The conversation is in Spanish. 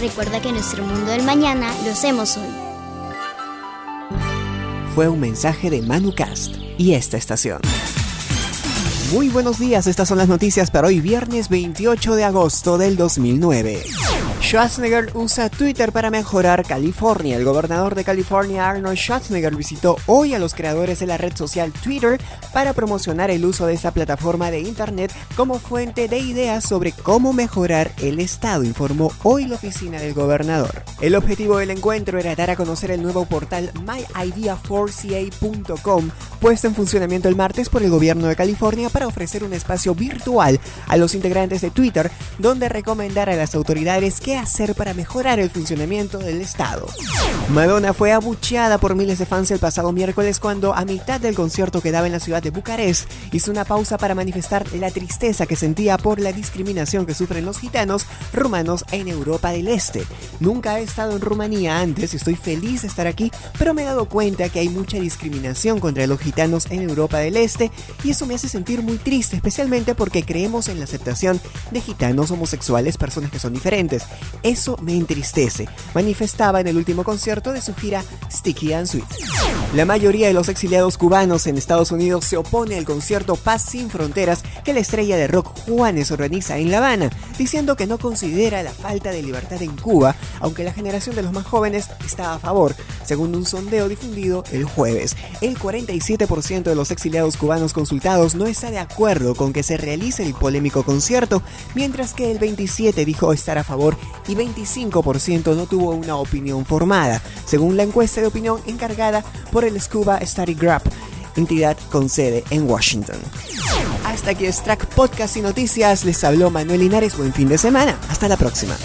Recuerda que nuestro mundo del mañana lo hacemos hoy. Fue un mensaje de ManuCast y esta estación. Muy buenos días, estas son las noticias para hoy viernes 28 de agosto del 2009. Schwarzenegger usa Twitter para mejorar California. El gobernador de California, Arnold Schwarzenegger, visitó hoy a los creadores de la red social Twitter para promocionar el uso de esta plataforma de Internet como fuente de ideas sobre cómo mejorar el Estado, informó hoy la oficina del gobernador. El objetivo del encuentro era dar a conocer el nuevo portal myideaforca.com, puesto en funcionamiento el martes por el gobierno de California para ofrecer un espacio virtual a los integrantes de Twitter donde recomendar a las autoridades qué hacer para mejorar el funcionamiento del Estado. Madonna fue abucheada por miles de fans el pasado miércoles cuando a mitad del concierto que daba en la ciudad de Bucarest hizo una pausa para manifestar la tristeza que sentía por la discriminación que sufren los gitanos rumanos en Europa del Este. Nunca he estado en Rumanía antes y estoy feliz de estar aquí, pero me he dado cuenta que hay mucha discriminación contra los gitanos en Europa del Este y eso me hace sentir muy triste, especialmente porque creemos en la aceptación de gitanos homosexuales, personas que son diferentes. Eso me entristece, manifestaba en el último concierto de su gira Sticky and Sweet. La mayoría de los exiliados cubanos en Estados Unidos se opone al concierto Paz sin Fronteras que la estrella de rock Juanes organiza en La Habana, diciendo que no considera la falta de libertad en Cuba, aunque la generación de los más jóvenes está a favor, según un sondeo difundido el jueves. El 47% de los exiliados cubanos consultados no está acuerdo con que se realice el polémico concierto, mientras que el 27% dijo estar a favor y 25% no tuvo una opinión formada, según la encuesta de opinión encargada por el Scuba Study Group, entidad con sede en Washington. Hasta aquí es Track Podcast y Noticias. Les habló Manuel Linares. Buen fin de semana. Hasta la próxima.